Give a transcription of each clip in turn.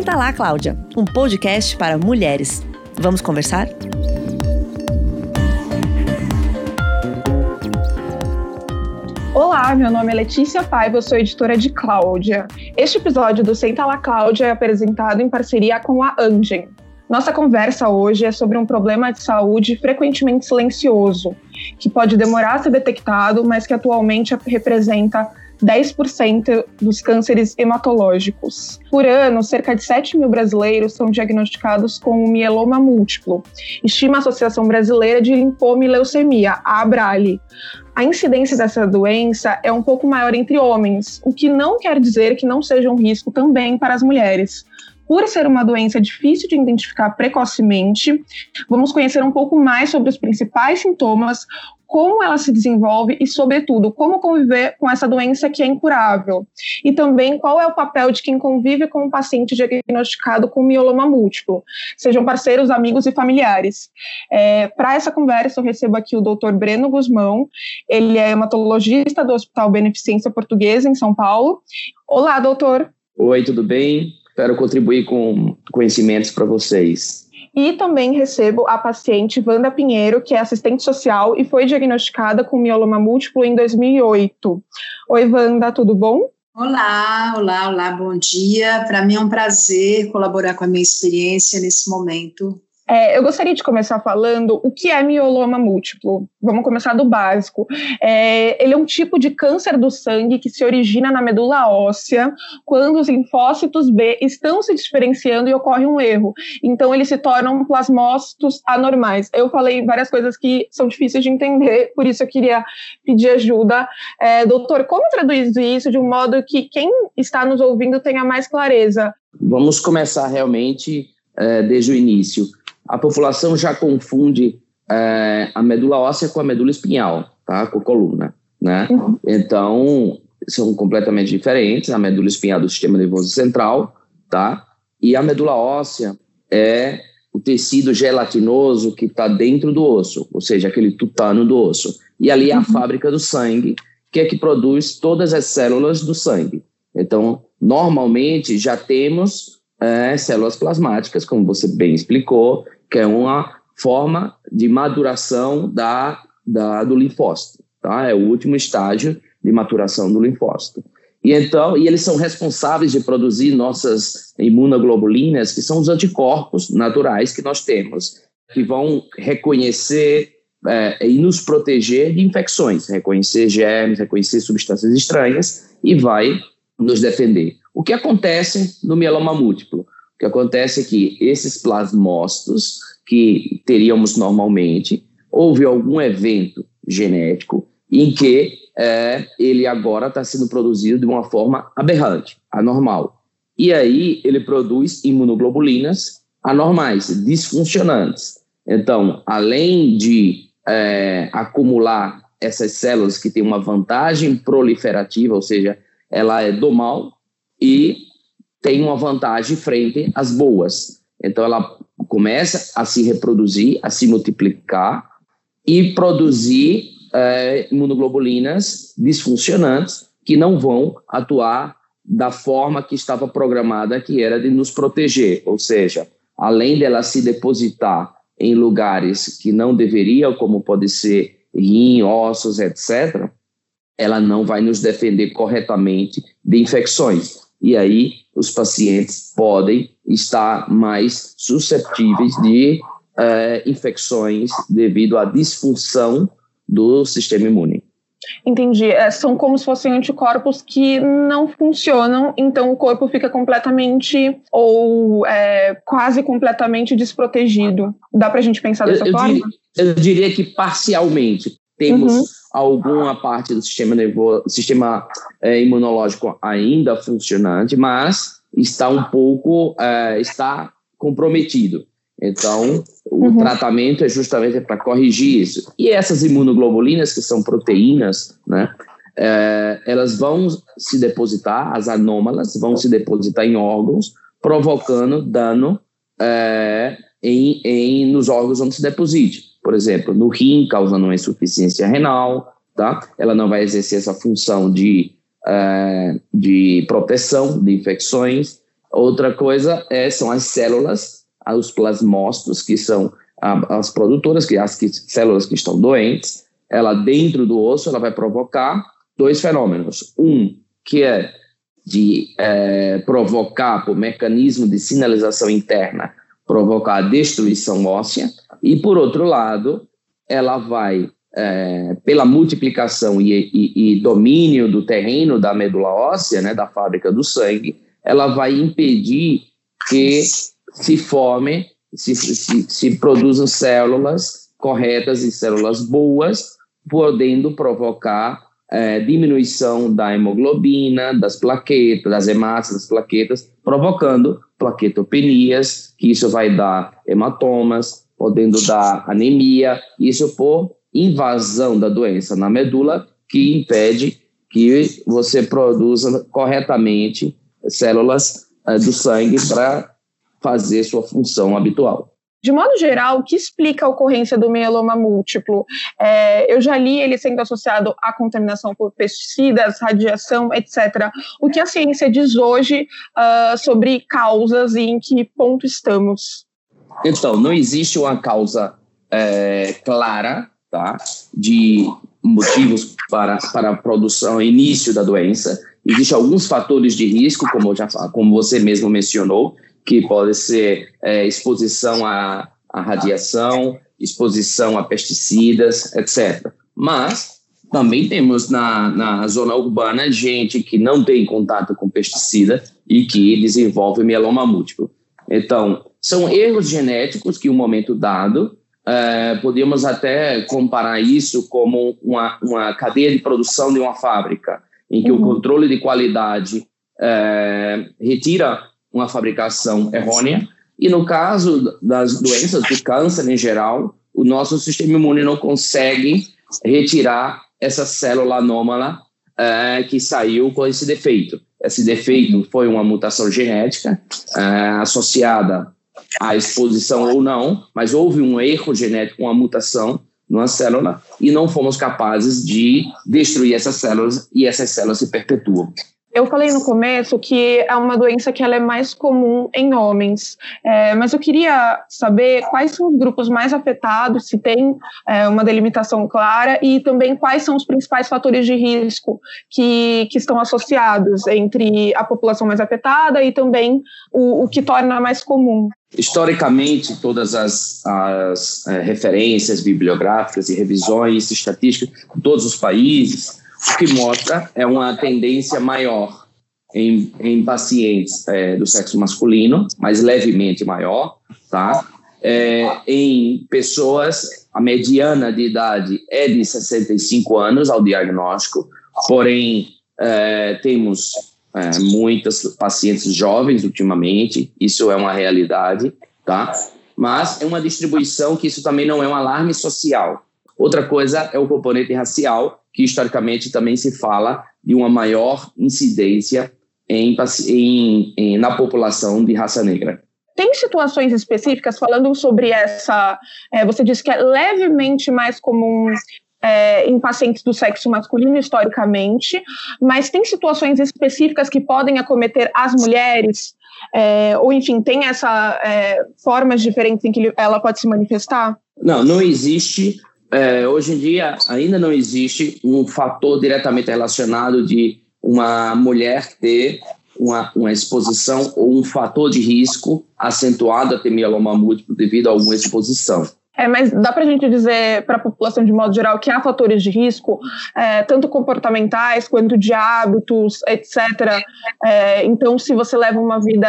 Senta lá, Cláudia, um podcast para mulheres. Vamos conversar? Olá, meu nome é Letícia Paiva, eu sou editora de Cláudia. Este episódio do Senta lá Cláudia é apresentado em parceria com a Angen. Nossa conversa hoje é sobre um problema de saúde frequentemente silencioso, que pode demorar a ser detectado, mas que atualmente representa 10% dos cânceres hematológicos. Por ano, cerca de 7 mil brasileiros são diagnosticados com mieloma múltiplo, estima a Associação Brasileira de Linfoma e Leucemia, a ABRALE. A incidência dessa doença é um pouco maior entre homens, o que não quer dizer que não seja um risco também para as mulheres. Por ser uma doença difícil de identificar precocemente, vamos conhecer um pouco mais sobre os principais sintomas, como ela se desenvolve e, sobretudo, como conviver com essa doença que é incurável. E também qual é o papel de quem convive com um paciente diagnosticado com mieloma múltiplo, sejam parceiros, amigos e familiares. É, Para essa conversa, eu recebo aqui o Dr. Breno Guzmão, ele é hematologista do Hospital Beneficência Portuguesa, em São Paulo. Olá, doutor. Oi, tudo bem? Espero contribuir com conhecimentos para vocês. E também recebo a paciente Wanda Pinheiro, que é assistente social e foi diagnosticada com mieloma múltiplo em 2008. Oi, Wanda, tudo bom? Olá, olá, olá, bom dia. Para mim é um prazer colaborar com a minha experiência nesse momento é, eu gostaria de começar falando o que é mioloma múltiplo. Vamos começar do básico. É, ele é um tipo de câncer do sangue que se origina na medula óssea quando os linfócitos B estão se diferenciando e ocorre um erro. Então, eles se tornam plasmócitos anormais. Eu falei várias coisas que são difíceis de entender, por isso eu queria pedir ajuda. É, doutor, como traduzir isso de um modo que quem está nos ouvindo tenha mais clareza? Vamos começar realmente é, desde o início a população já confunde é, a medula óssea com a medula espinhal, tá? Com a coluna, né? Uhum. Então, são completamente diferentes. A medula espinhal do sistema nervoso central, tá? E a medula óssea é o tecido gelatinoso que está dentro do osso, ou seja, aquele tutano do osso. E ali é a uhum. fábrica do sangue, que é que produz todas as células do sangue. Então, normalmente já temos é, células plasmáticas, como você bem explicou, que é uma forma de maduração da, da, do linfócito, tá? É o último estágio de maturação do linfócito. E então, e eles são responsáveis de produzir nossas imunoglobulinas, que são os anticorpos naturais que nós temos, que vão reconhecer é, e nos proteger de infecções, reconhecer germes, reconhecer substâncias estranhas e vai nos defender. O que acontece no mieloma múltiplo? Que acontece é que esses plasmócitos que teríamos normalmente, houve algum evento genético em que é, ele agora está sendo produzido de uma forma aberrante, anormal. E aí ele produz imunoglobulinas anormais, disfuncionantes. Então, além de é, acumular essas células que têm uma vantagem proliferativa, ou seja, ela é do mal, e tem uma vantagem frente às boas. Então, ela começa a se reproduzir, a se multiplicar e produzir é, imunoglobulinas disfuncionantes que não vão atuar da forma que estava programada, que era de nos proteger. Ou seja, além dela se depositar em lugares que não deveriam, como pode ser rim, ossos, etc., ela não vai nos defender corretamente de infecções. E aí os pacientes podem estar mais susceptíveis de uh, infecções devido à disfunção do sistema imune. Entendi. É, são como se fossem anticorpos que não funcionam, então o corpo fica completamente ou é, quase completamente desprotegido. Dá para a gente pensar dessa eu, eu forma? Diria, eu diria que parcialmente. Temos uhum. alguma parte do sistema nervoso, sistema é, imunológico ainda funcionante, mas está um pouco é, está comprometido. Então, o uhum. tratamento é justamente para corrigir isso. E essas imunoglobulinas, que são proteínas, né, é, elas vão se depositar, as anômalas vão se depositar em órgãos, provocando dano é, em, em, nos órgãos onde se deposite por exemplo, no rim, causando uma insuficiência renal, tá? Ela não vai exercer essa função de, uh, de proteção de infecções Outra coisa é, são as células, os plasmócitos, que são as produtoras, que as que, células que estão doentes, ela dentro do osso, ela vai provocar dois fenômenos. Um, que é de é, provocar, por mecanismo de sinalização interna, provocar a destruição óssea, e, por outro lado, ela vai, é, pela multiplicação e, e, e, domínio do terreno da medula óssea, né, da fábrica do sangue, ela vai impedir que se formem, se, se, se produzam células corretas e células boas, podendo provocar é, diminuição da hemoglobina, das plaquetas, das hemácias, das plaquetas, provocando plaquetopenias, que isso vai dar hematomas, podendo dar anemia, isso por invasão da doença na medula, que impede que você produza corretamente células é, do sangue para fazer sua função habitual. De modo geral, o que explica a ocorrência do mieloma múltiplo? É, eu já li ele sendo associado à contaminação por pesticidas, radiação, etc. O que a ciência diz hoje uh, sobre causas e em que ponto estamos? Então, não existe uma causa é, clara tá, de motivos para, para a produção, início da doença. Existem alguns fatores de risco, como, já, como você mesmo mencionou, que pode ser é, exposição à, à radiação, exposição a pesticidas, etc. Mas também temos na, na zona urbana gente que não tem contato com pesticida e que desenvolve mieloma múltiplo. Então, são erros genéticos que, em um momento dado, é, podemos até comparar isso como uma, uma cadeia de produção de uma fábrica, em que uhum. o controle de qualidade é, retira uma fabricação errônea. E no caso das doenças do câncer em geral, o nosso sistema imune não consegue retirar essa célula anômala é, que saiu com esse defeito. Esse defeito foi uma mutação genética é, associada à exposição ou não, mas houve um erro genético, uma mutação numa célula e não fomos capazes de destruir essas células e essas células se perpetuam. Eu falei no começo que é uma doença que ela é mais comum em homens, é, mas eu queria saber quais são os grupos mais afetados, se tem é, uma delimitação clara, e também quais são os principais fatores de risco que, que estão associados entre a população mais afetada e também o, o que torna mais comum. Historicamente, todas as, as é, referências bibliográficas e revisões estatísticas todos os países mostra é uma tendência maior em, em pacientes é, do sexo masculino, mas levemente maior, tá? É, em pessoas, a mediana de idade é de 65 anos ao diagnóstico, porém, é, temos é, muitas pacientes jovens ultimamente, isso é uma realidade, tá? Mas é uma distribuição que isso também não é um alarme social. Outra coisa é o componente racial, que historicamente também se fala de uma maior incidência em, em, em, na população de raça negra. Tem situações específicas falando sobre essa. É, você disse que é levemente mais comum é, em pacientes do sexo masculino historicamente, mas tem situações específicas que podem acometer as mulheres, é, ou enfim, tem essa é, formas diferentes em que ela pode se manifestar? Não, não existe é, hoje em dia ainda não existe um fator diretamente relacionado de uma mulher ter uma, uma exposição ou um fator de risco acentuado a ter mieloma múltiplo devido a alguma exposição. É, mas dá para a gente dizer para a população de modo geral que há fatores de risco, é, tanto comportamentais quanto de hábitos, etc. É, então, se você leva uma vida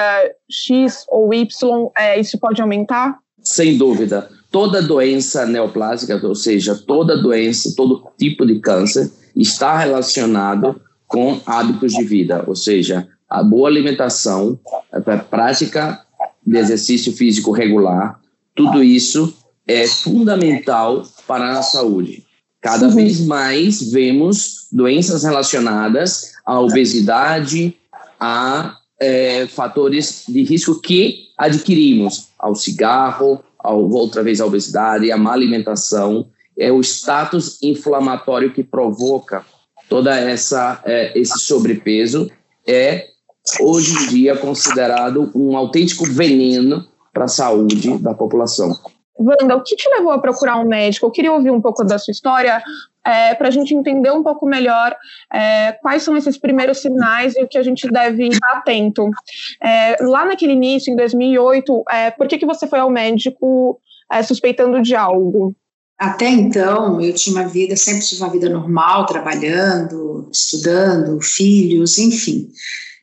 X ou Y, é, isso pode aumentar? Sem dúvida toda doença neoplásica, ou seja, toda doença, todo tipo de câncer, está relacionado com hábitos de vida, ou seja, a boa alimentação, a prática de exercício físico regular, tudo isso é fundamental para a saúde. Cada uhum. vez mais vemos doenças relacionadas à obesidade, a é, fatores de risco que adquirimos, ao cigarro, outra vez a obesidade, a má alimentação, é o status inflamatório que provoca toda essa é, esse sobrepeso é hoje em dia considerado um autêntico veneno para a saúde da população. Wanda, o que te levou a procurar um médico? Eu queria ouvir um pouco da sua história é, para a gente entender um pouco melhor é, quais são esses primeiros sinais e o que a gente deve estar atento. É, lá naquele início, em 2008, é, por que, que você foi ao médico é, suspeitando de algo? Até então, eu tinha uma vida, sempre tive uma vida normal, trabalhando, estudando, filhos, enfim.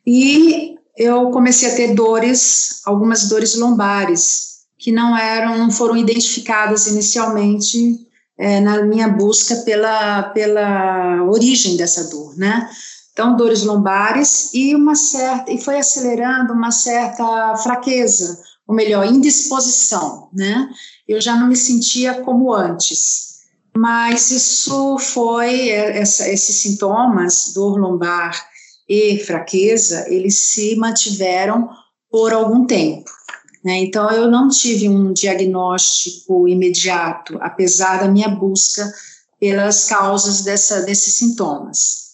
E eu comecei a ter dores, algumas dores lombares, que não eram, não foram identificadas inicialmente é, na minha busca pela, pela origem dessa dor, né? Então, dores lombares e uma certa, e foi acelerando uma certa fraqueza, ou melhor, indisposição, né? Eu já não me sentia como antes. Mas isso foi, é, essa, esses sintomas, dor lombar e fraqueza, eles se mantiveram por algum tempo. Né? Então, eu não tive um diagnóstico imediato, apesar da minha busca pelas causas dessa, desses sintomas.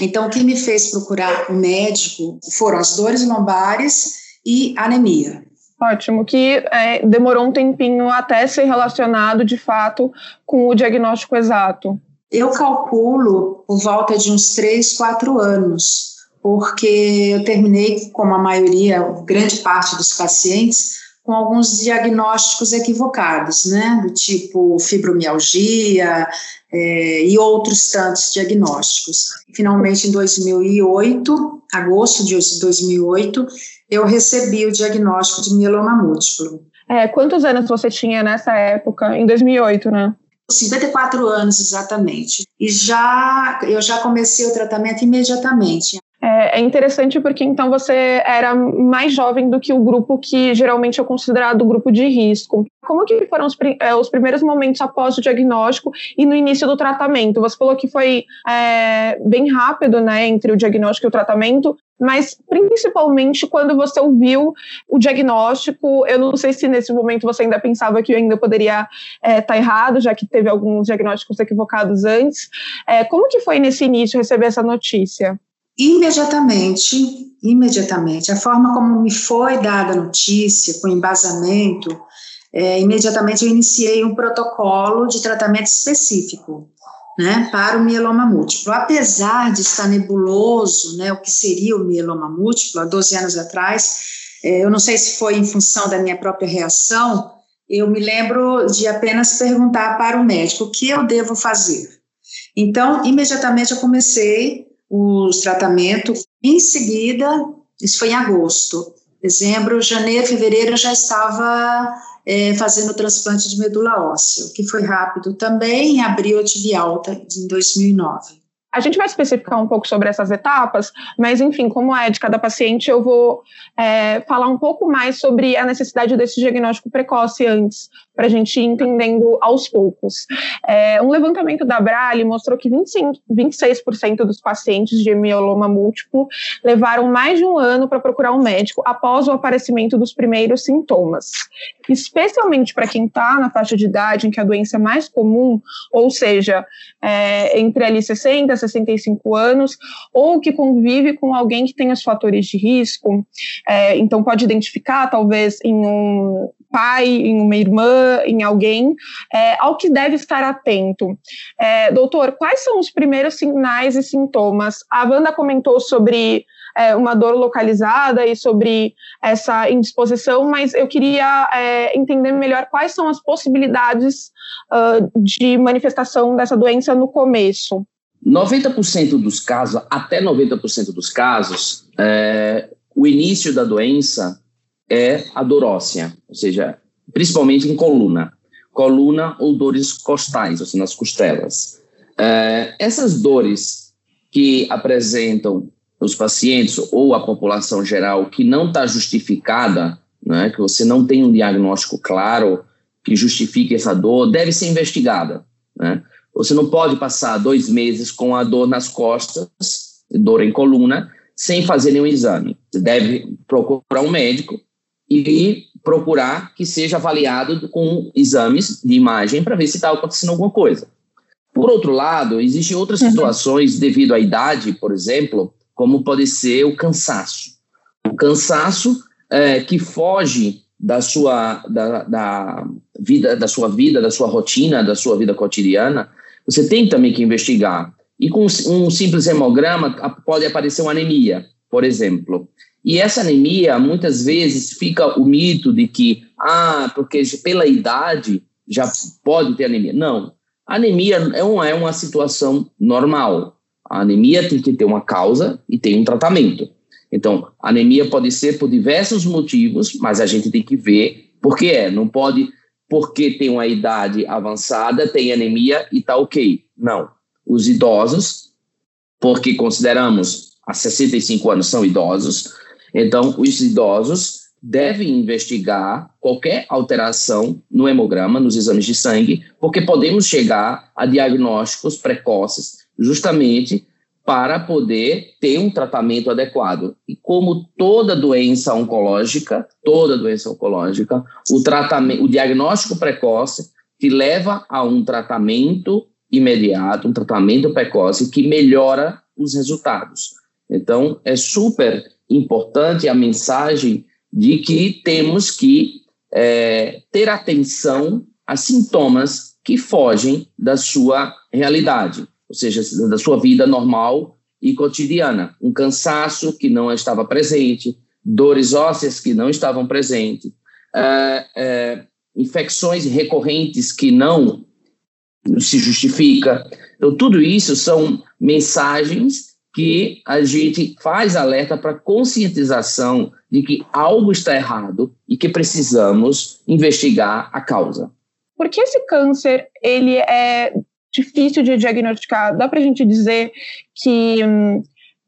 Então, o que me fez procurar um médico foram as dores lombares e anemia. Ótimo, que é, demorou um tempinho até ser relacionado de fato com o diagnóstico exato. Eu calculo por volta de uns três, quatro anos porque eu terminei, como a maioria, grande parte dos pacientes, com alguns diagnósticos equivocados, né, do tipo fibromialgia é, e outros tantos diagnósticos. Finalmente, em 2008, agosto de 2008, eu recebi o diagnóstico de mieloma múltiplo. É, quantos anos você tinha nessa época, em 2008, né? 54 anos exatamente. E já eu já comecei o tratamento imediatamente. É, interessante porque então você era mais jovem do que o grupo que geralmente é considerado grupo de risco. Como que foram os, é, os primeiros momentos após o diagnóstico e no início do tratamento? Você falou que foi é, bem rápido, né, entre o diagnóstico e o tratamento, mas principalmente quando você ouviu o diagnóstico, eu não sei se nesse momento você ainda pensava que eu ainda poderia estar é, tá errado, já que teve alguns diagnósticos equivocados antes. É, como que foi nesse início receber essa notícia? Imediatamente, imediatamente, a forma como me foi dada a notícia, com embasamento, é, imediatamente eu iniciei um protocolo de tratamento específico, né, para o mieloma múltiplo. Apesar de estar nebuloso, né, o que seria o mieloma múltiplo, há 12 anos atrás, é, eu não sei se foi em função da minha própria reação, eu me lembro de apenas perguntar para o médico o que eu devo fazer. Então, imediatamente eu comecei os tratamentos. Em seguida, isso foi em agosto, dezembro, janeiro, fevereiro, eu já estava é, fazendo transplante de medula óssea, que foi rápido também. Em abril eu tive alta em 2009. A gente vai especificar um pouco sobre essas etapas, mas enfim, como é de cada paciente, eu vou é, falar um pouco mais sobre a necessidade desse diagnóstico precoce antes, para a gente ir entendendo aos poucos. É, um levantamento da Brale mostrou que 25, 26% dos pacientes de mieloma múltiplo levaram mais de um ano para procurar um médico após o aparecimento dos primeiros sintomas. Especialmente para quem está na faixa de idade em que a doença é mais comum, ou seja, é, entre ali 60 e 65 anos, ou que convive com alguém que tem os fatores de risco, é, então pode identificar talvez em um pai, em uma irmã, em alguém, é, ao que deve estar atento. É, doutor, quais são os primeiros sinais e sintomas? A Wanda comentou sobre é, uma dor localizada e sobre essa indisposição, mas eu queria é, entender melhor quais são as possibilidades uh, de manifestação dessa doença no começo. 90% dos casos, até 90% dos casos, é, o início da doença é a dor óssea, ou seja, principalmente em coluna. Coluna ou dores costais, ou seja, nas costelas. É, essas dores que apresentam os pacientes ou a população geral que não está justificada, né, que você não tem um diagnóstico claro que justifique essa dor, deve ser investigada. Né? Você não pode passar dois meses com a dor nas costas, dor em coluna, sem fazer nenhum exame. Você deve procurar um médico e procurar que seja avaliado com exames de imagem para ver se está acontecendo alguma coisa. Por outro lado, existem outras uhum. situações, devido à idade, por exemplo, como pode ser o cansaço. O cansaço é, que foge da sua da, da, vida, da sua vida, da sua rotina, da sua vida cotidiana, você tem também que investigar. E com um simples hemograma pode aparecer uma anemia, por exemplo. E essa anemia, muitas vezes, fica o mito de que, ah, porque pela idade já pode ter anemia. Não. anemia é uma, é uma situação normal. A anemia tem que ter uma causa e tem um tratamento. Então, anemia pode ser por diversos motivos, mas a gente tem que ver por que é. Não pode, porque tem uma idade avançada, tem anemia e está ok. Não. Os idosos, porque consideramos a 65 anos são idosos, então os idosos devem investigar qualquer alteração no hemograma, nos exames de sangue, porque podemos chegar a diagnósticos precoces justamente para poder ter um tratamento adequado. E como toda doença oncológica, toda doença oncológica, o tratamento, o diagnóstico precoce te leva a um tratamento imediato, um tratamento precoce que melhora os resultados. Então, é super importante a mensagem de que temos que é, ter atenção a sintomas que fogem da sua realidade ou seja, da sua vida normal e cotidiana. Um cansaço que não estava presente, dores ósseas que não estavam presentes, é, é, infecções recorrentes que não se justifica. Então, tudo isso são mensagens que a gente faz alerta para conscientização de que algo está errado e que precisamos investigar a causa. Por que esse câncer ele é difícil de diagnosticar. Dá para a gente dizer que hum,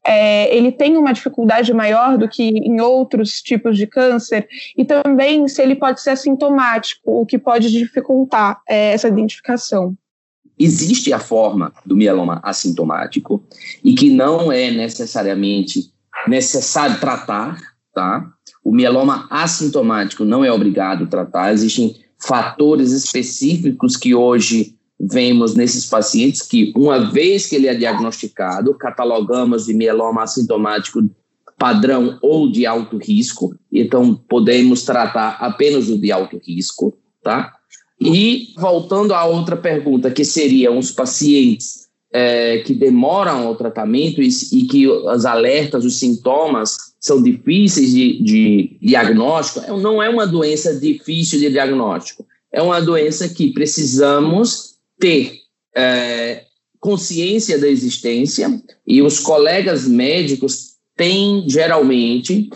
é, ele tem uma dificuldade maior do que em outros tipos de câncer, e também se ele pode ser assintomático, o que pode dificultar é, essa identificação. Existe a forma do mieloma assintomático e que não é necessariamente necessário tratar, tá? O mieloma assintomático não é obrigado a tratar, existem fatores específicos que hoje vemos nesses pacientes que, uma vez que ele é diagnosticado, catalogamos de mieloma assintomático padrão ou de alto risco, então podemos tratar apenas o de alto risco, tá? E voltando à outra pergunta, que seriam os pacientes é, que demoram ao tratamento e, e, que as alertas, os sintomas são difíceis de, de diagnóstico, é, não é uma doença difícil de diagnóstico, é uma doença que precisamos ter é, consciência da existência e os colegas médicos têm geralmente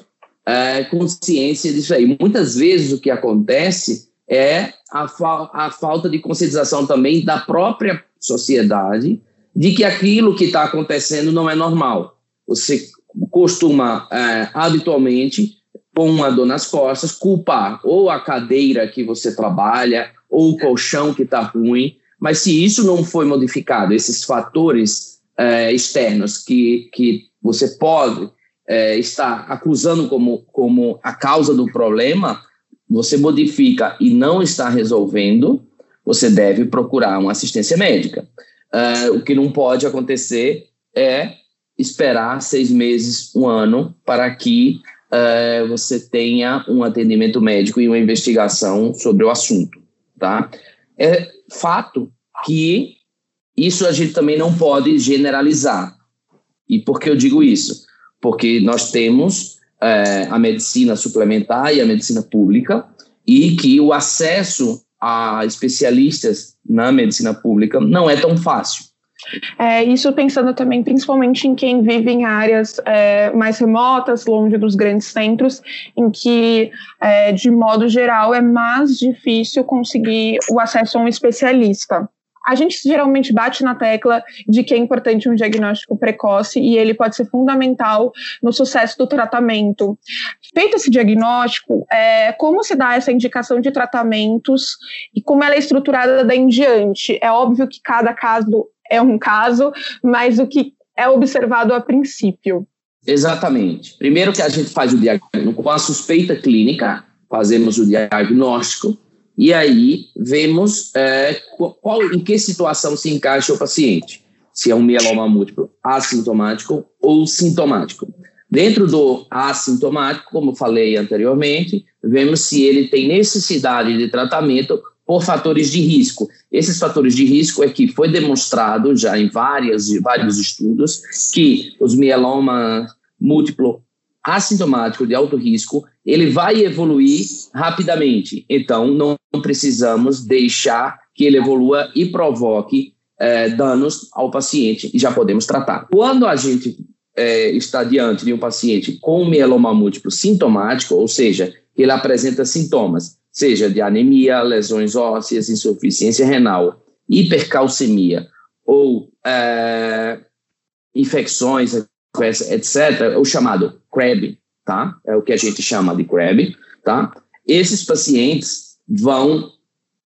é, consciência disso aí. Muitas vezes o que acontece é a, fa a falta de conscientização também da própria sociedade de que aquilo que está acontecendo não é normal. Você costuma é, habitualmente com uma dor nas costas culpar ou a cadeira que você trabalha ou o colchão que está ruim mas se isso não foi modificado, esses fatores é, externos que, que você pode é, estar acusando como, como a causa do problema, você modifica e não está resolvendo, você deve procurar uma assistência médica. É, o que não pode acontecer é esperar seis meses, um ano, para que é, você tenha um atendimento médico e uma investigação sobre o assunto, tá? É fato que isso a gente também não pode generalizar. E por que eu digo isso? Porque nós temos é, a medicina suplementar e a medicina pública, e que o acesso a especialistas na medicina pública não é tão fácil. É, isso pensando também principalmente em quem vive em áreas é, mais remotas, longe dos grandes centros, em que, é, de modo geral, é mais difícil conseguir o acesso a um especialista. A gente geralmente bate na tecla de que é importante um diagnóstico precoce e ele pode ser fundamental no sucesso do tratamento. Feito esse diagnóstico, é, como se dá essa indicação de tratamentos e como ela é estruturada daí em diante? É óbvio que cada caso é um caso, mas o que é observado a princípio. Exatamente. Primeiro que a gente faz o diagnóstico com a suspeita clínica, fazemos o diagnóstico e aí vemos é, qual, em que situação se encaixa o paciente. se é um mieloma múltiplo assintomático ou sintomático. Dentro do assintomático, como falei anteriormente, vemos se ele tem necessidade de tratamento por fatores de risco. Esses fatores de risco é que foi demonstrado já em várias, vários estudos que os mielomas múltiplo assintomático de alto risco, ele vai evoluir rapidamente. Então, não precisamos deixar que ele evolua e provoque é, danos ao paciente e já podemos tratar. Quando a gente é, está diante de um paciente com mieloma múltiplo sintomático, ou seja, ele apresenta sintomas, seja de anemia, lesões ósseas, insuficiência renal, hipercalcemia ou é, infecções, etc., o chamado CRAB, tá? É o que a gente chama de CRAB, tá? Esses pacientes vão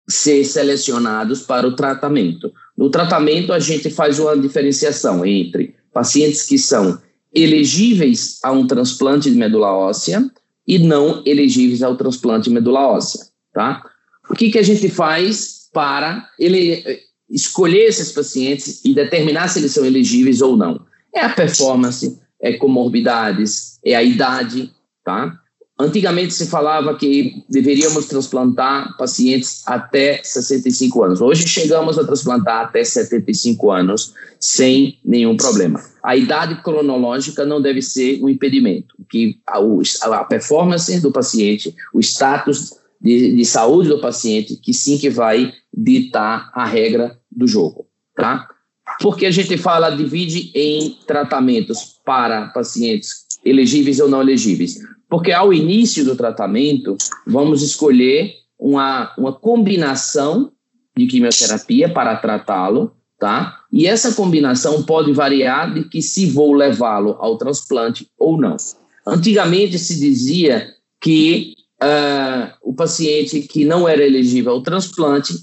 ser selecionados para o tratamento. No tratamento, a gente faz uma diferenciação entre pacientes que são elegíveis a um transplante de medula óssea e não elegíveis ao transplante de medula óssea, tá? O que, que a gente faz para ele escolher esses pacientes e determinar se eles são elegíveis ou não? É a performance, é comorbidades, é a idade, tá? Antigamente se falava que deveríamos transplantar pacientes até 65 anos. Hoje chegamos a transplantar até 75 anos sem nenhum problema. A idade cronológica não deve ser um impedimento, que a, performance do paciente, o status de, de, saúde do paciente, que sim que vai ditar a regra do jogo, tá? Porque a gente fala, divide em tratamentos para pacientes elegíveis ou não elegíveis. Porque ao início do tratamento, vamos escolher uma, uma combinação de quimioterapia para tratá-lo, tá? E essa combinação pode variar de que se vou levá-lo ao transplante ou não. Antigamente se dizia que uh, o paciente que não era elegível ao transplante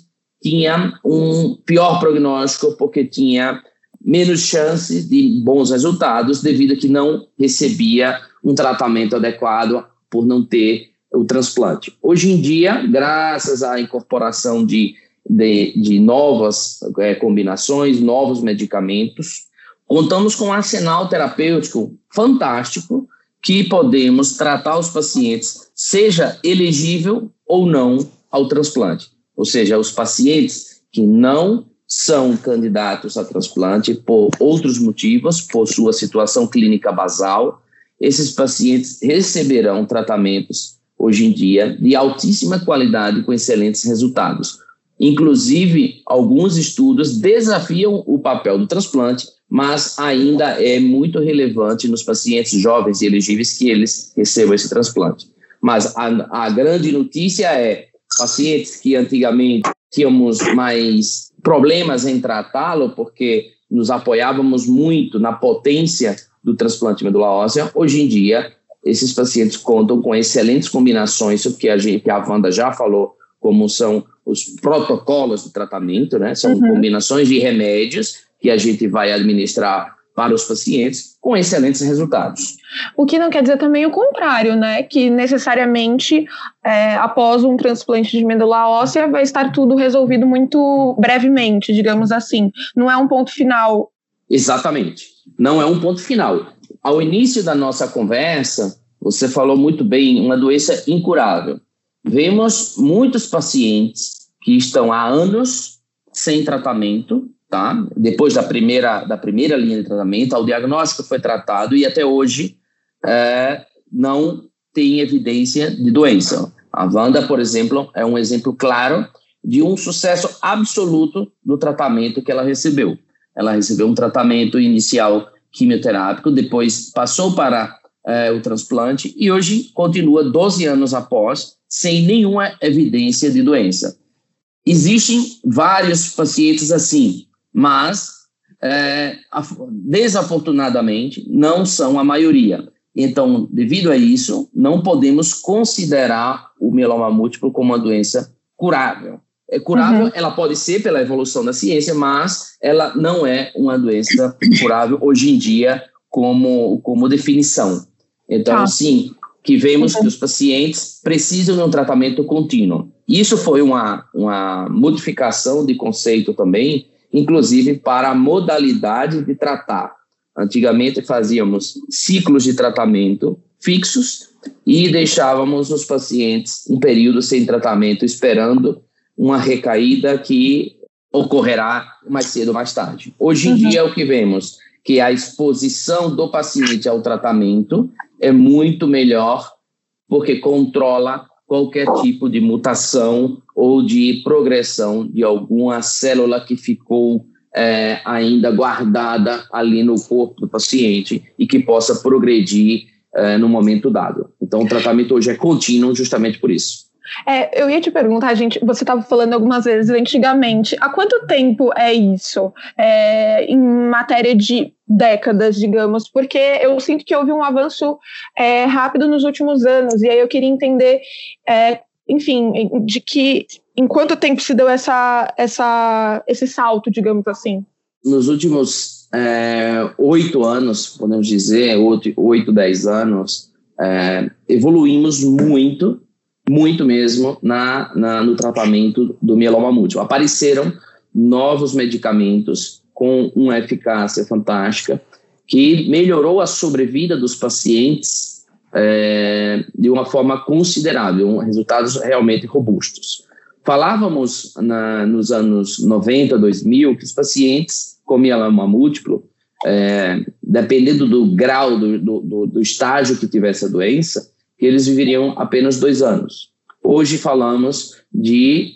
tinha um pior prognóstico porque tinha menos chances de bons resultados devido a que não recebia um tratamento adequado por não ter o transplante. Hoje em dia, graças à incorporação de, de, de novas é, combinações, novos medicamentos, contamos com um arsenal terapêutico fantástico que podemos tratar os pacientes, seja elegível ou não ao transplante. Ou seja, os pacientes que não são candidatos a transplante por outros motivos, por sua situação clínica basal. Esses pacientes receberão tratamentos hoje em dia de altíssima qualidade com excelentes resultados. Inclusive, alguns estudos desafiam o papel do transplante, mas ainda é muito relevante nos pacientes jovens e elegíveis que eles recebam esse transplante. Mas a, a grande notícia é pacientes que antigamente tínhamos mais problemas em tratá-lo, porque nos apoiávamos muito na potência do transplante de medula óssea. Hoje em dia, esses pacientes contam com excelentes combinações, que a, gente, que a Wanda já falou, como são os protocolos do tratamento, né? São uhum. combinações de remédios que a gente vai administrar para os pacientes com excelentes resultados. O que não quer dizer também o contrário, né? Que necessariamente é, após um transplante de medula óssea vai estar tudo resolvido muito brevemente, digamos assim. Não é um ponto final. Exatamente. Não é um ponto final. Ao início da nossa conversa, você falou muito bem, uma doença incurável. Vemos muitos pacientes que estão há anos sem tratamento, tá? Depois da primeira, da primeira linha de tratamento, o diagnóstico foi tratado e até hoje é, não tem evidência de doença. A Wanda, por exemplo, é um exemplo claro de um sucesso absoluto do tratamento que ela recebeu. Ela recebeu um tratamento inicial quimioterápico, depois passou para é, o transplante e hoje continua 12 anos após sem nenhuma evidência de doença. Existem vários pacientes assim, mas é, desafortunadamente não são a maioria. Então, devido a isso, não podemos considerar o mieloma múltiplo como uma doença curável. É curável, uhum. ela pode ser pela evolução da ciência, mas ela não é uma doença curável hoje em dia como, como definição. Então, tá. sim, que vemos uhum. que os pacientes precisam de um tratamento contínuo. Isso foi uma, uma modificação de conceito também inclusive para a modalidade de tratar. Antigamente fazíamos ciclos de tratamento fixos e deixávamos os pacientes um período sem tratamento, esperando uma recaída que ocorrerá mais cedo ou mais tarde. Hoje em uhum. dia, o que vemos que a exposição do paciente ao tratamento é muito melhor, porque controla qualquer tipo de mutação ou de progressão de alguma célula que ficou é, ainda guardada ali no corpo do paciente e que possa progredir é, no momento dado. Então, o tratamento hoje é contínuo justamente por isso. É, eu ia te perguntar, gente, você estava falando algumas vezes antigamente, há quanto tempo é isso é, em matéria de décadas, digamos? Porque eu sinto que houve um avanço é, rápido nos últimos anos, e aí eu queria entender, é, enfim, de que em quanto tempo se deu essa, essa, esse salto, digamos assim? Nos últimos é, oito anos, podemos dizer, oito dez anos, é, evoluímos muito muito mesmo na, na, no tratamento do mieloma múltiplo. Apareceram novos medicamentos com uma eficácia fantástica que melhorou a sobrevida dos pacientes é, de uma forma considerável, resultados realmente robustos. Falávamos na, nos anos 90, 2000, que os pacientes com mieloma múltiplo, é, dependendo do grau, do, do, do estágio que tivesse a doença, que eles viveriam apenas dois anos. Hoje falamos de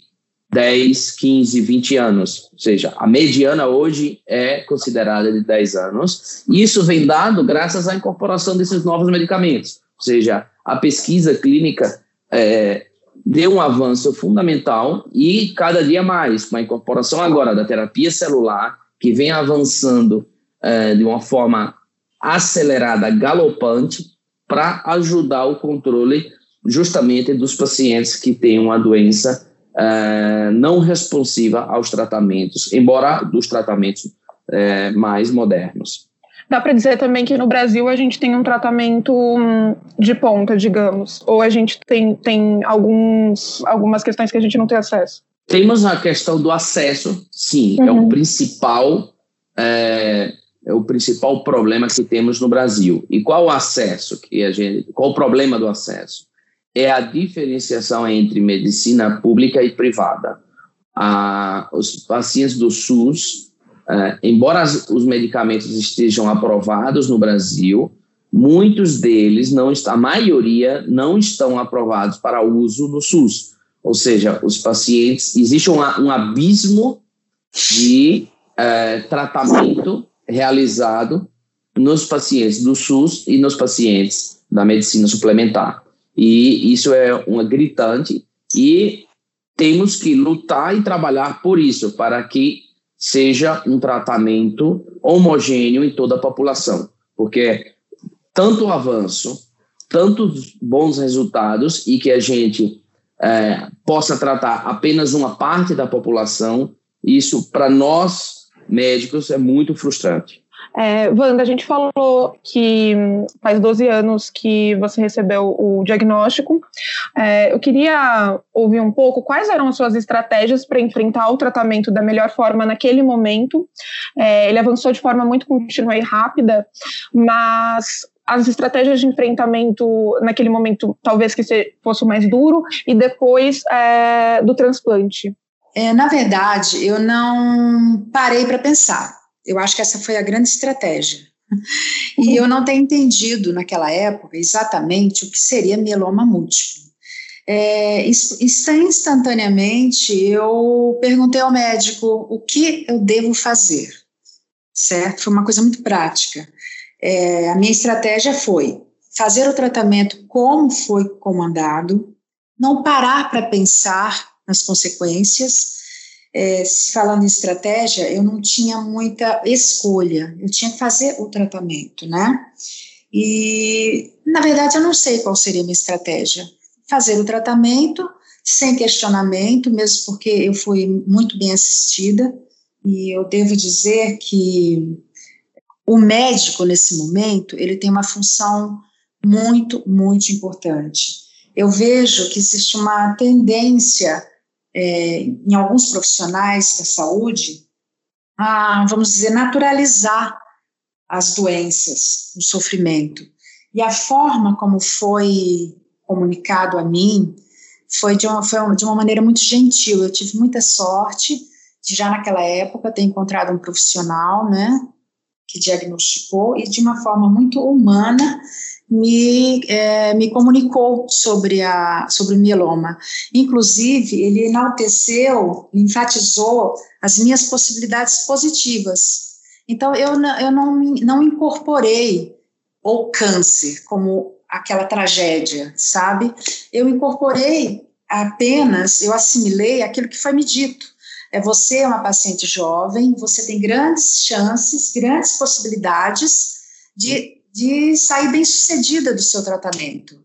10, 15, 20 anos, ou seja, a mediana hoje é considerada de 10 anos. E isso vem dado graças à incorporação desses novos medicamentos, ou seja, a pesquisa clínica é, deu um avanço fundamental e cada dia mais, com a incorporação agora da terapia celular, que vem avançando é, de uma forma acelerada, galopante, para ajudar o controle justamente dos pacientes que têm uma doença uh, não responsiva aos tratamentos, embora dos tratamentos uh, mais modernos. Dá para dizer também que no Brasil a gente tem um tratamento hum, de ponta, digamos, ou a gente tem, tem alguns, algumas questões que a gente não tem acesso? Temos a questão do acesso, sim, uhum. é o uhum. principal é, é o principal problema que temos no Brasil. E qual o acesso que a gente, qual o problema do acesso? É a diferenciação entre medicina pública e privada. Ah, os pacientes do SUS, ah, embora as, os medicamentos estejam aprovados no Brasil, muitos deles não a maioria não estão aprovados para uso no SUS. Ou seja, os pacientes existe um, um abismo de eh, tratamento realizado nos pacientes do SUS e nos pacientes da medicina suplementar. E isso é uma gritante e temos que lutar e trabalhar por isso, para que seja um tratamento homogêneo em toda a população, porque tanto o avanço, tantos bons resultados e que a gente é, possa tratar apenas uma parte da população, isso para nós médicos é muito frustrante. É, Wanda, a gente falou que faz 12 anos que você recebeu o diagnóstico. É, eu queria ouvir um pouco quais eram as suas estratégias para enfrentar o tratamento da melhor forma naquele momento. É, ele avançou de forma muito contínua e rápida, mas as estratégias de enfrentamento naquele momento talvez que fosse mais duro e depois é, do transplante. É, na verdade, eu não parei para pensar. Eu acho que essa foi a grande estratégia. E eu não tenho entendido naquela época exatamente o que seria mieloma múltiplo. É, instantaneamente eu perguntei ao médico o que eu devo fazer, certo? Foi uma coisa muito prática. É, a minha estratégia foi fazer o tratamento como foi comandado, não parar para pensar nas consequências. É, falando em estratégia, eu não tinha muita escolha, eu tinha que fazer o tratamento, né? E, na verdade, eu não sei qual seria a minha estratégia. Fazer o tratamento sem questionamento, mesmo porque eu fui muito bem assistida, e eu devo dizer que o médico, nesse momento, ele tem uma função muito, muito importante. Eu vejo que existe uma tendência é, em alguns profissionais da saúde a, vamos dizer, naturalizar as doenças, o sofrimento. E a forma como foi comunicado a mim foi de uma, foi de uma maneira muito gentil. Eu tive muita sorte de já naquela época ter encontrado um profissional, né, que diagnosticou e de uma forma muito humana me, é, me comunicou sobre, a, sobre o mieloma. Inclusive, ele enalteceu, enfatizou as minhas possibilidades positivas. Então, eu, eu não, não incorporei o câncer como aquela tragédia, sabe? Eu incorporei apenas, eu assimilei aquilo que foi me dito. É você é uma paciente jovem, você tem grandes chances, grandes possibilidades de de sair bem sucedida do seu tratamento.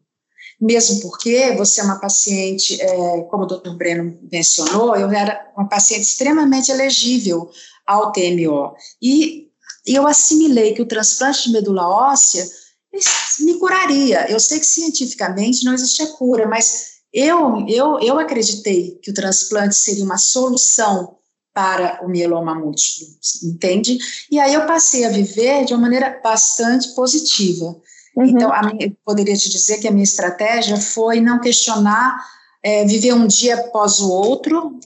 Mesmo porque você é uma paciente, é, como o doutor Breno mencionou, eu era uma paciente extremamente elegível ao TMO. E eu assimilei que o transplante de medula óssea me curaria. Eu sei que cientificamente não existia cura, mas eu, eu, eu acreditei que o transplante seria uma solução para o mieloma múltiplo, entende? E aí eu passei a viver de uma maneira bastante positiva. Uhum. Então, minha, eu poderia te dizer que a minha estratégia foi não questionar, é, viver um dia após o outro,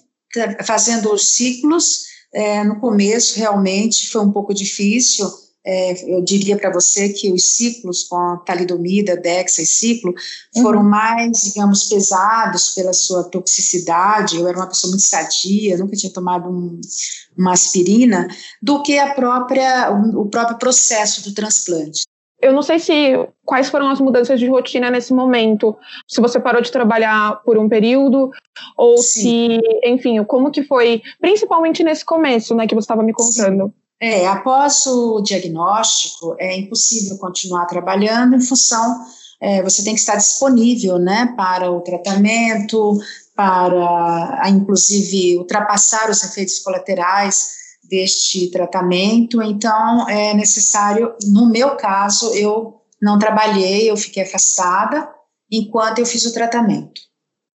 fazendo os ciclos. É, no começo, realmente, foi um pouco difícil, é, eu diria para você que os ciclos com a talidomida, dexa e ciclo foram uhum. mais, digamos, pesados pela sua toxicidade. Eu era uma pessoa muito sadia, nunca tinha tomado um, uma aspirina, do que a própria, o, próprio processo do transplante. Eu não sei se quais foram as mudanças de rotina nesse momento. Se você parou de trabalhar por um período ou Sim. se, enfim, como que foi, principalmente nesse começo, né, que você estava me contando. Sim. É, após o diagnóstico, é impossível continuar trabalhando em função, é, você tem que estar disponível, né, para o tratamento, para, inclusive, ultrapassar os efeitos colaterais deste tratamento. Então, é necessário, no meu caso, eu não trabalhei, eu fiquei afastada enquanto eu fiz o tratamento.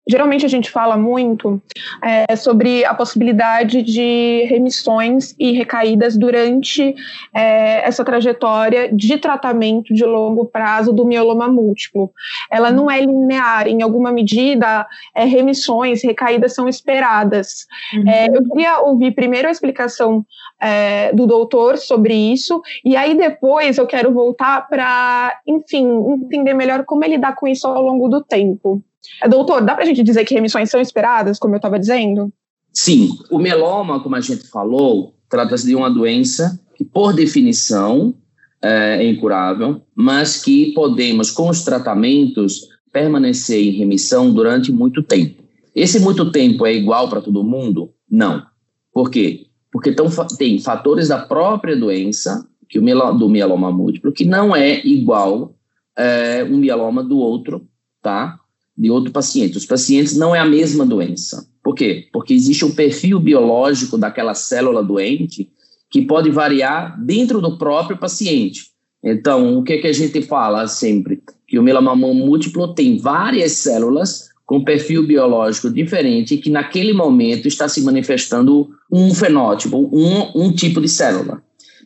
Geralmente a gente fala muito é, sobre a possibilidade de remissões e recaídas durante é, essa trajetória de tratamento de longo prazo do mieloma múltiplo. Ela não é linear, em alguma medida, é, remissões, recaídas são esperadas. Uhum. É, eu queria ouvir primeiro a explicação é, do doutor sobre isso, e aí depois eu quero voltar para, enfim, entender melhor como ele lidar com isso ao longo do tempo. É, doutor, dá para a gente dizer que remissões são esperadas, como eu estava dizendo? Sim, o meloma, como a gente falou, trata-se de uma doença que, por definição, é, é incurável, mas que podemos, com os tratamentos, permanecer em remissão durante muito tempo. Esse muito tempo é igual para todo mundo? Não. Por quê? Porque tão, tem fatores da própria doença, que o mieloma, do mieloma múltiplo, que não é igual é, um mieloma do outro, tá? de outro paciente. Os pacientes não é a mesma doença. Por quê? Porque existe um perfil biológico daquela célula doente que pode variar dentro do próprio paciente. Então, o que, é que a gente fala sempre? Que o melanoma múltiplo tem várias células com perfil biológico diferente que naquele momento está se manifestando um fenótipo, um, um tipo de célula.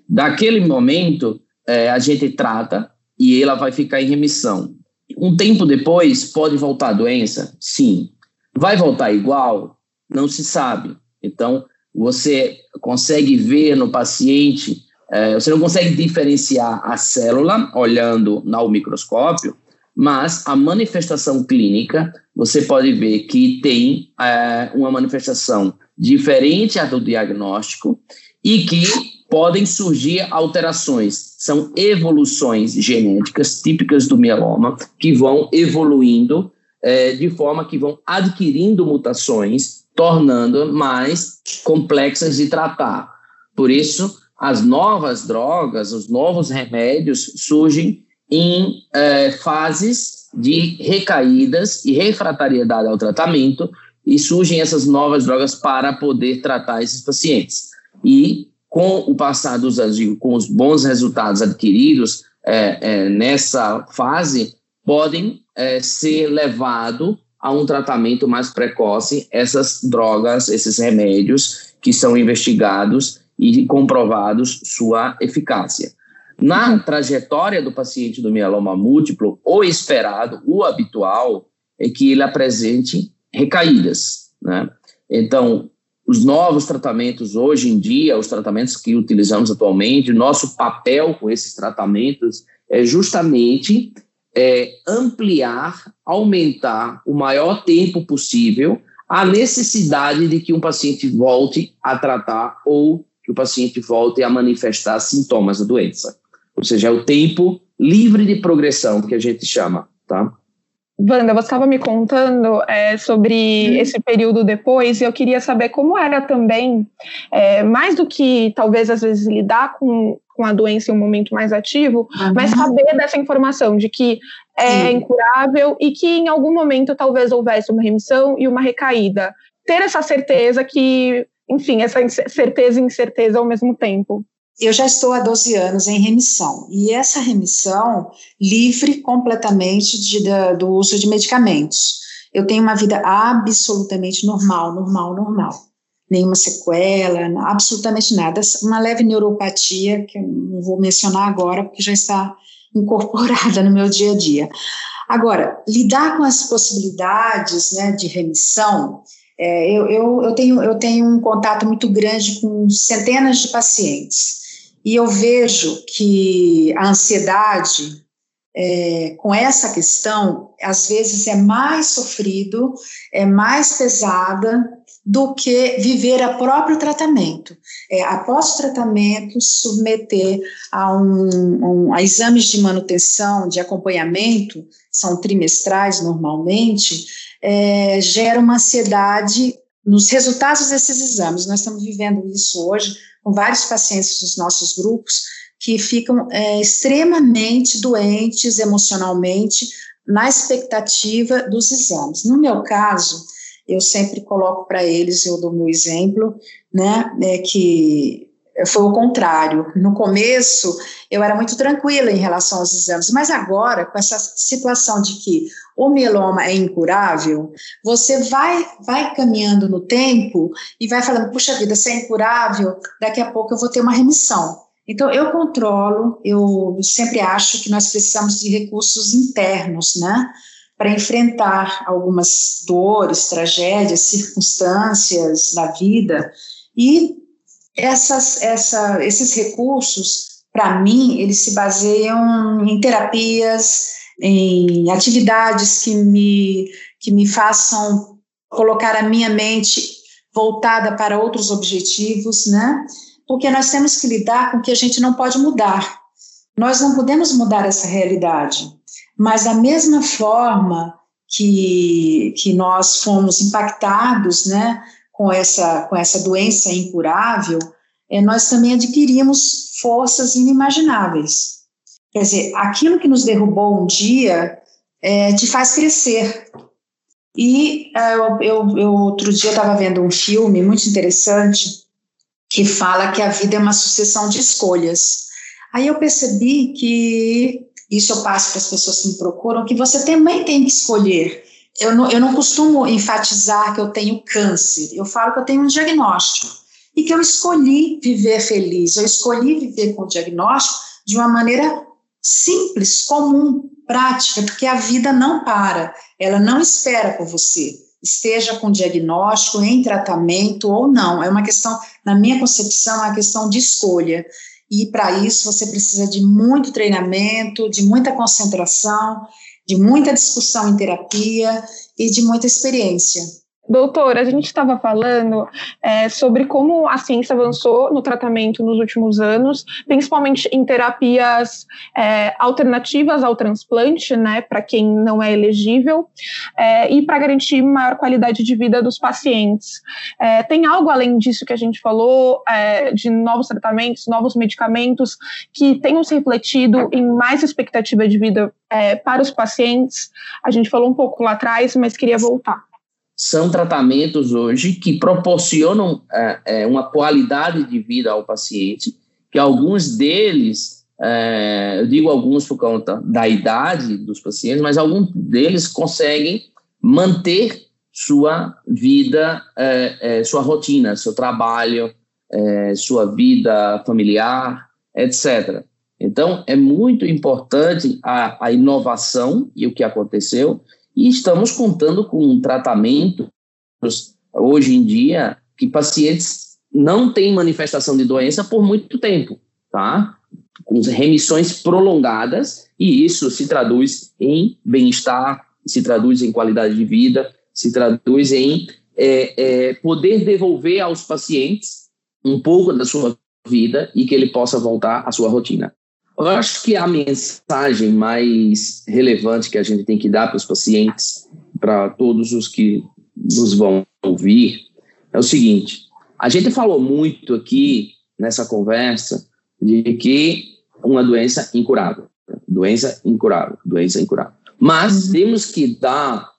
Daquele momento, é, a gente trata e ela vai ficar em remissão. Um tempo depois, pode voltar a doença? Sim. Vai voltar igual? Não se sabe. Então, você consegue ver no paciente, é, você não consegue diferenciar a célula olhando no microscópio, mas a manifestação clínica, você pode ver que tem é, uma manifestação diferente à do diagnóstico e que podem surgir alterações. São evoluções genéticas típicas do mieloma que vão evoluindo é, de forma que vão adquirindo mutações, tornando mais complexas de tratar. Por isso, as novas drogas, os novos remédios surgem em é, fases de recaídas e refratariedade ao tratamento, e surgem essas novas drogas para poder tratar esses pacientes. E com o passar dos anos com os bons resultados adquiridos é, é, nessa fase, podem é, ser levado a um tratamento mais precoce essas drogas, esses remédios que são investigados e comprovados sua eficácia. Na trajetória do paciente do mieloma múltiplo, o esperado, o habitual, é que ele apresente recaídas, né? Então, os novos tratamentos hoje em dia, os tratamentos que utilizamos atualmente, nosso papel com esses tratamentos é justamente é, ampliar, aumentar o maior tempo possível a necessidade de que um paciente volte a tratar ou que o paciente volte a manifestar sintomas da doença. Ou seja, é o tempo livre de progressão que a gente chama, tá? Wanda, você estava me contando é, sobre uhum. esse período depois, e eu queria saber como era também, é, mais do que talvez às vezes lidar com, com a doença em um momento mais ativo, uhum. mas saber dessa informação de que é Sim. incurável e que em algum momento talvez houvesse uma remissão e uma recaída. Ter essa certeza que, enfim, essa certeza e incerteza ao mesmo tempo. Eu já estou há 12 anos em remissão, e essa remissão livre completamente de, da, do uso de medicamentos. Eu tenho uma vida absolutamente normal, normal, normal. Nenhuma sequela, absolutamente nada. Uma leve neuropatia, que eu não vou mencionar agora, porque já está incorporada no meu dia a dia. Agora, lidar com as possibilidades né, de remissão, é, eu, eu, eu, tenho, eu tenho um contato muito grande com centenas de pacientes. E eu vejo que a ansiedade, é, com essa questão, às vezes é mais sofrido, é mais pesada do que viver a próprio tratamento. É, após o tratamento, submeter a, um, um, a exames de manutenção, de acompanhamento, são trimestrais normalmente, é, gera uma ansiedade nos resultados desses exames. Nós estamos vivendo isso hoje com vários pacientes dos nossos grupos que ficam é, extremamente doentes emocionalmente na expectativa dos exames. No meu caso, eu sempre coloco para eles, eu dou meu exemplo, né, é que foi o contrário. No começo, eu era muito tranquila em relação aos exames, mas agora, com essa situação de que o mieloma é incurável, você vai, vai caminhando no tempo e vai falando: puxa vida, se é incurável, daqui a pouco eu vou ter uma remissão. Então, eu controlo, eu sempre acho que nós precisamos de recursos internos, né? Para enfrentar algumas dores, tragédias, circunstâncias da vida. E essas, essa, esses recursos, para mim, eles se baseiam em terapias, em atividades que me, que me façam colocar a minha mente voltada para outros objetivos, né? Porque nós temos que lidar com o que a gente não pode mudar. Nós não podemos mudar essa realidade, mas da mesma forma que, que nós fomos impactados, né, com essa, com essa doença incurável, é, nós também adquirimos forças inimagináveis. Quer dizer, aquilo que nos derrubou um dia é, te faz crescer. E é, eu, eu, eu outro dia estava vendo um filme muito interessante que fala que a vida é uma sucessão de escolhas. Aí eu percebi que isso eu passo para as pessoas que me procuram, que você também tem que escolher eu não, eu não costumo enfatizar que eu tenho câncer, eu falo que eu tenho um diagnóstico e que eu escolhi viver feliz, eu escolhi viver com o diagnóstico de uma maneira simples, comum, prática, porque a vida não para, ela não espera por você, esteja com diagnóstico, em tratamento ou não, é uma questão, na minha concepção, é uma questão de escolha. E para isso você precisa de muito treinamento, de muita concentração de muita discussão em terapia e de muita experiência. Doutora, a gente estava falando é, sobre como a ciência avançou no tratamento nos últimos anos, principalmente em terapias é, alternativas ao transplante, né, para quem não é elegível, é, e para garantir maior qualidade de vida dos pacientes. É, tem algo além disso que a gente falou, é, de novos tratamentos, novos medicamentos, que tenham se refletido em mais expectativa de vida é, para os pacientes? A gente falou um pouco lá atrás, mas queria voltar são tratamentos hoje que proporcionam é, é, uma qualidade de vida ao paciente, que alguns deles, é, eu digo alguns por conta da idade dos pacientes, mas alguns deles conseguem manter sua vida, é, é, sua rotina, seu trabalho, é, sua vida familiar, etc. Então, é muito importante a, a inovação e o que aconteceu, e estamos contando com tratamentos hoje em dia que pacientes não têm manifestação de doença por muito tempo, tá? Com remissões prolongadas, e isso se traduz em bem-estar, se traduz em qualidade de vida, se traduz em é, é, poder devolver aos pacientes um pouco da sua vida e que ele possa voltar à sua rotina. Eu acho que a mensagem mais relevante que a gente tem que dar para os pacientes, para todos os que nos vão ouvir, é o seguinte: a gente falou muito aqui nessa conversa de que uma doença incurável, doença incurável, doença incurável. Mas uhum. temos que dar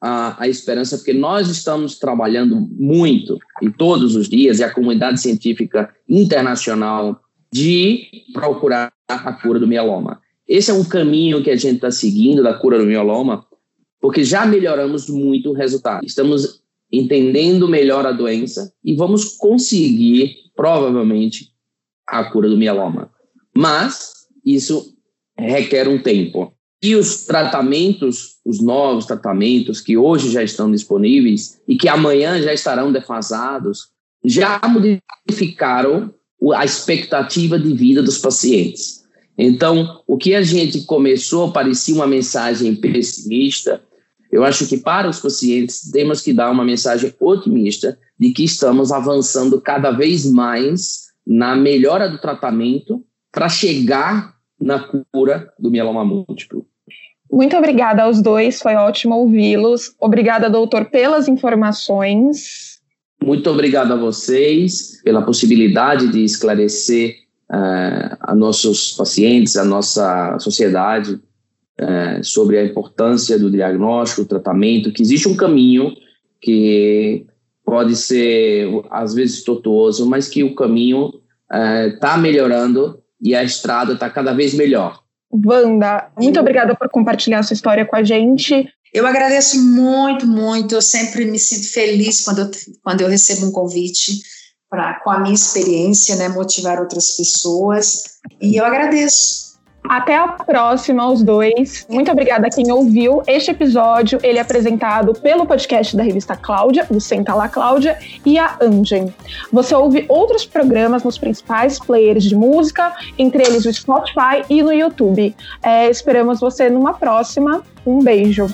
a, a, esperança, porque nós estamos trabalhando muito e todos os dias, e a comunidade científica internacional, de procurar a cura do mieloma. Esse é um caminho que a gente está seguindo da cura do mieloma, porque já melhoramos muito o resultado. Estamos entendendo melhor a doença e vamos conseguir, provavelmente, a cura do mieloma. Mas isso requer um tempo. E os tratamentos, os novos tratamentos que hoje já estão disponíveis e que amanhã já estarão defasados, já modificaram a expectativa de vida dos pacientes. Então, o que a gente começou parecia uma mensagem pessimista, eu acho que para os pacientes temos que dar uma mensagem otimista de que estamos avançando cada vez mais na melhora do tratamento para chegar na cura do mieloma múltiplo. Muito obrigada aos dois, foi ótimo ouvi-los. Obrigada, doutor, pelas informações. Muito obrigado a vocês pela possibilidade de esclarecer uh, a nossos pacientes, a nossa sociedade, uh, sobre a importância do diagnóstico, tratamento, que existe um caminho que pode ser, às vezes, tortuoso, mas que o caminho está uh, melhorando e a estrada está cada vez melhor. Wanda, muito obrigada por compartilhar sua história com a gente. Eu agradeço muito, muito. Eu sempre me sinto feliz quando eu, quando eu recebo um convite para, com a minha experiência, né, motivar outras pessoas. E eu agradeço. Até a próxima, os dois. Muito obrigada a quem ouviu este episódio. Ele é apresentado pelo podcast da revista Cláudia, o Senta Lá Cláudia, e a Angen. Você ouve outros programas nos principais players de música, entre eles o Spotify e no YouTube. É, esperamos você numa próxima. Um beijo!